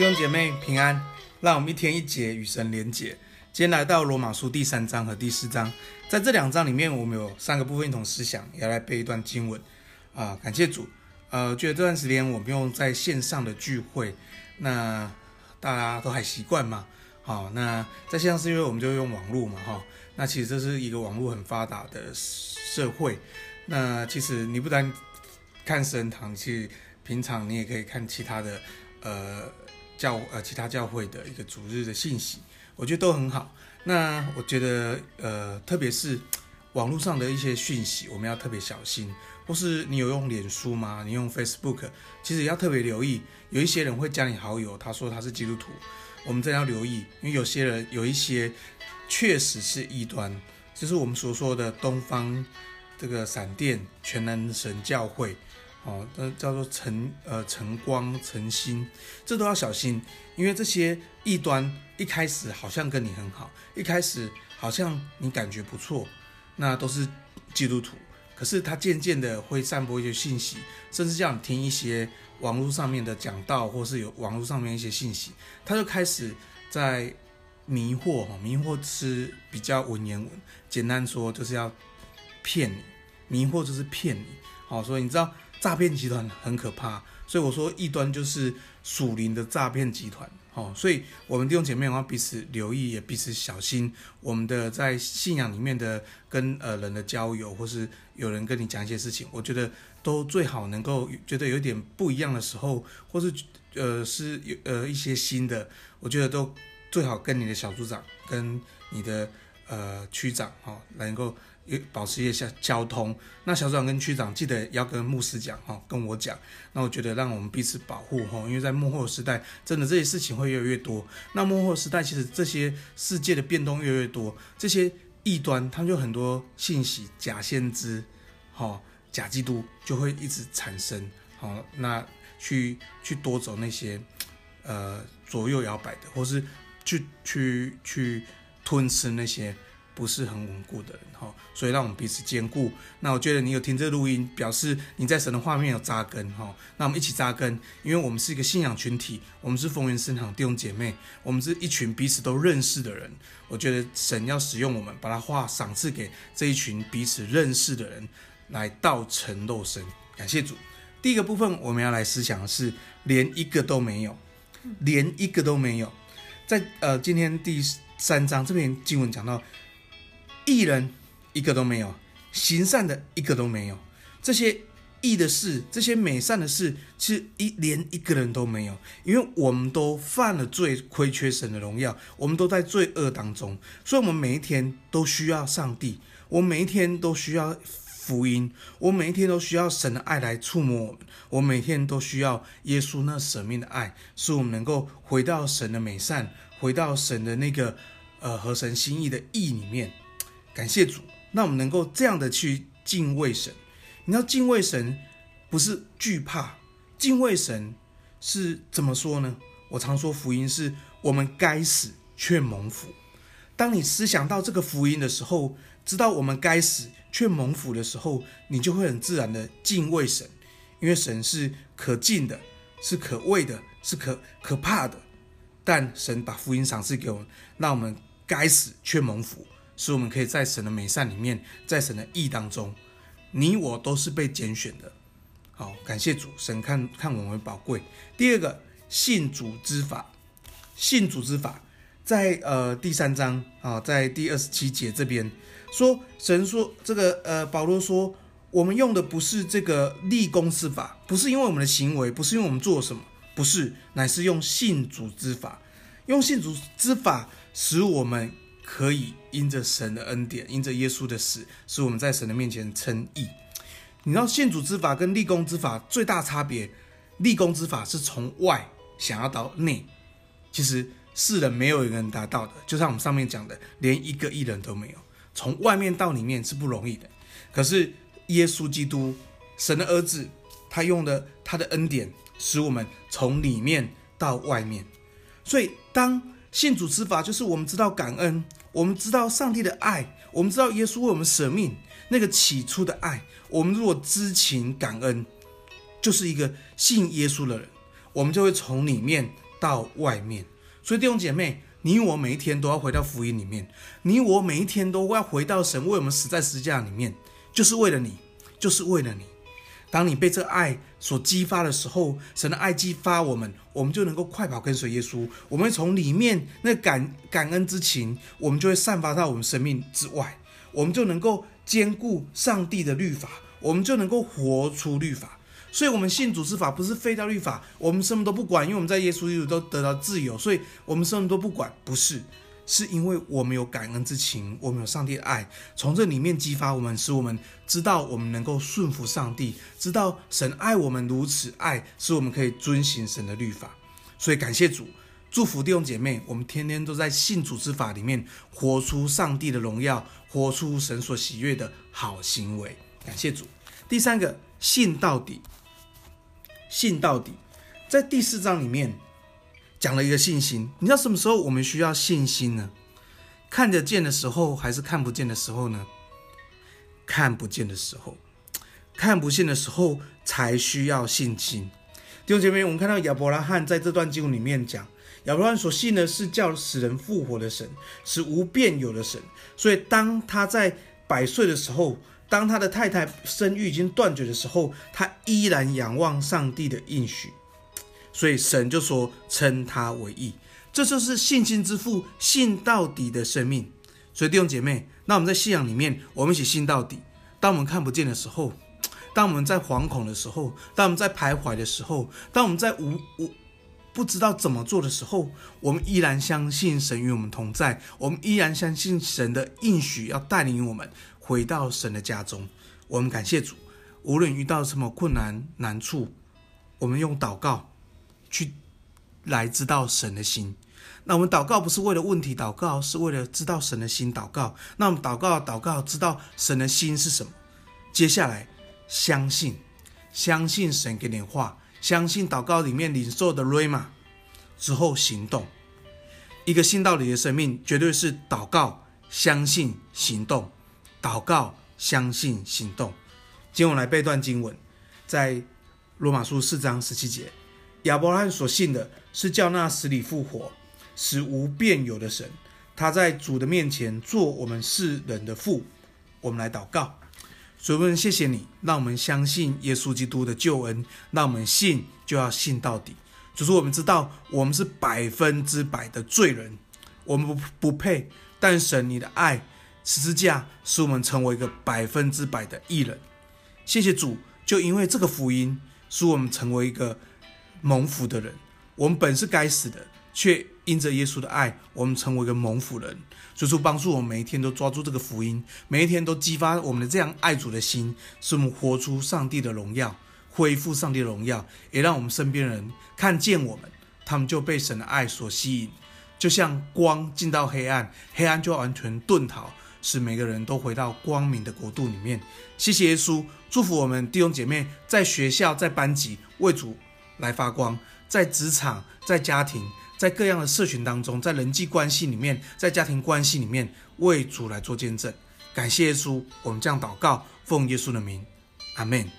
弟兄姐妹平安，让我们一天一节与神连结。今天来到罗马书第三章和第四章，在这两章里面，我们有三个部分一同思想，要来背一段经文啊、感谢主，呃，觉得这段时间我们用在线上的聚会，那大家都还习惯吗？好，那在线上是因为我们就用网络嘛，哈。那其实这是一个网络很发达的社会。那其实你不单看神堂，其实平常你也可以看其他的呃教呃其他教会的一个主日的信息，我觉得都很好。那我觉得呃特别是网络上的一些讯息，我们要特别小心。或是你有用脸书吗？你用 Facebook，其实要特别留意，有一些人会加你好友，他说他是基督徒，我们真要留意，因为有些人有一些确实是异端，就是我们所说的东方。这个闪电全能神教会，哦，那叫做晨呃晨光晨星，这都要小心，因为这些异端一开始好像跟你很好，一开始好像你感觉不错，那都是基督徒，可是他渐渐的会散播一些信息，甚至叫你听一些网络上面的讲道，或是有网络上面一些信息，他就开始在迷惑哈，迷惑是比较文言文，简单说就是要骗你。迷惑就是骗你，好，所以你知道诈骗集团很可怕，所以我说异端就是属灵的诈骗集团，哦，所以我们弟兄姐妹要彼此留意，也彼此小心我们的在信仰里面的跟呃人的交友，或是有人跟你讲一些事情，我觉得都最好能够觉得有点不一样的时候，或是呃是有呃一些新的，我觉得都最好跟你的小组长跟你的呃区长哈能够。保持一下交通。那小组长跟区长记得要跟牧师讲哈，跟我讲。那我觉得让我们彼此保护哈，因为在末后时代，真的这些事情会越来越多。那末后时代其实这些世界的变动越来越多，这些异端他们就很多信息，假先知，哈，假基督就会一直产生。好，那去去夺走那些呃左右摇摆的，或是去去去吞吃那些。不是很稳固的人哈，所以让我们彼此坚固。那我觉得你有听这录音，表示你在神的画面有扎根哈。那我们一起扎根，因为我们是一个信仰群体，我们是丰原圣堂弟兄姐妹，我们是一群彼此都认识的人。我觉得神要使用我们，把他话赏赐给这一群彼此认识的人，来道成肉身。感谢主。第一个部分我们要来思想的是，连一个都没有，连一个都没有。在呃今天第三章这边经文讲到。义人一个都没有，行善的一个都没有。这些义的事，这些美善的事，其实一连一个人都没有，因为我们都犯了罪，亏缺神的荣耀，我们都在罪恶当中，所以，我们每一天都需要上帝，我每一天都需要福音，我每一天都需要神的爱来触摸我们，我每天都需要耶稣那舍命的爱，使我们能够回到神的美善，回到神的那个呃合神心意的义里面。感谢主，那我们能够这样的去敬畏神。你要敬畏神，不是惧怕，敬畏神是怎么说呢？我常说福音是我们该死却蒙福。当你思想到这个福音的时候，知道我们该死却蒙福的时候，你就会很自然的敬畏神，因为神是可敬的，是可畏的，是可可怕的。但神把福音赏赐给我们，让我们该死却蒙福。使我们可以在神的美善里面，在神的义当中，你我都是被拣选的。好，感谢主，神看看我们宝贵。第二个，信主之法，信主之法，在呃第三章啊，在第二十七节这边说，神说这个呃保罗说，我们用的不是这个立功之法，不是因为我们的行为，不是因为我们做什么，不是，乃是用信主之法，用信主之法使我们。可以因着神的恩典，因着耶稣的死，使我们在神的面前称义。你知道信主之法跟立功之法最大差别？立功之法是从外想要到内，其实世人没有一个人达到的。就像我们上面讲的，连一个义人都没有，从外面到里面是不容易的。可是耶稣基督，神的儿子，他用的他的恩典，使我们从里面到外面。所以当信主之法，就是我们知道感恩。我们知道上帝的爱，我们知道耶稣为我们舍命那个起初的爱。我们如果知情感恩，就是一个信耶稣的人，我们就会从里面到外面。所以弟兄姐妹，你我每一天都要回到福音里面，你我每一天都要回到神为我们死在十字架里面，就是为了你，就是为了你。当你被这爱所激发的时候，神的爱激发我们，我们就能够快跑跟随耶稣。我们从里面那感感恩之情，我们就会散发到我们生命之外，我们就能够兼顾上帝的律法，我们就能够活出律法。所以，我们信主之法不是废掉律法，我们什么都不管，因为我们在耶稣基督都得到自由，所以我们什么都不管，不是。是因为我们有感恩之情，我们有上帝的爱，从这里面激发我们，使我们知道我们能够顺服上帝，知道神爱我们如此爱，使我们可以遵行神的律法。所以感谢主，祝福弟兄姐妹，我们天天都在信主之法里面活出上帝的荣耀，活出神所喜悦的好行为。感谢主。第三个，信到底，信到底，在第四章里面。讲了一个信心，你知道什么时候我们需要信心呢？看得见的时候还是看不见的时候呢？看不见的时候，看不见的时候才需要信心。弟兄姐妹，我们看到亚伯拉罕在这段经文里面讲，亚伯拉罕所信的是叫死人复活的神，是无变有的神。所以当他在百岁的时候，当他的太太生育已经断绝的时候，他依然仰望上帝的应许。所以神就说称他为义，这就是信心之父信到底的生命。所以弟兄姐妹，那我们在信仰里面，我们一起信到底。当我们看不见的时候，当我们在惶恐的时候，当我们在徘徊的时候，当我们在无无不知道怎么做的时候，我们依然相信神与我们同在，我们依然相信神的应许要带领我们回到神的家中。我们感谢主，无论遇到什么困难难处，我们用祷告。去来知道神的心，那我们祷告不是为了问题祷告，是为了知道神的心祷告。那我们祷告祷告，知道神的心是什么？接下来相信，相信神给你话，相信祷告里面领受的瑞玛之后行动。一个信道理的生命，绝对是祷告、相信、行动。祷告、相信、行动。今天我来背段经文，在罗马书四章十七节。亚伯拉罕所信的是叫那死里复活、使无变有的神，他在主的面前做我们世人的父。我们来祷告，主，我们谢谢你，让我们相信耶稣基督的救恩，让我们信就要信到底。主说，我们知道我们是百分之百的罪人，我们不不配，但神你的爱十字架使我们成为一个百分之百的义人。谢谢主，就因为这个福音，使我们成为一个。蒙福的人，我们本是该死的，却因着耶稣的爱，我们成为一个蒙福人。所以说，帮助我们每一天都抓住这个福音，每一天都激发我们的这样爱主的心，使我们活出上帝的荣耀，恢复上帝的荣耀，也让我们身边人看见我们，他们就被神的爱所吸引，就像光进到黑暗，黑暗就完全遁逃，使每个人都回到光明的国度里面。谢谢耶稣，祝福我们弟兄姐妹在学校、在班级为主。来发光，在职场、在家庭、在各样的社群当中，在人际关系里面，在家庭关系里面，为主来做见证。感谢耶稣，我们这样祷告，奉耶稣的名，阿门。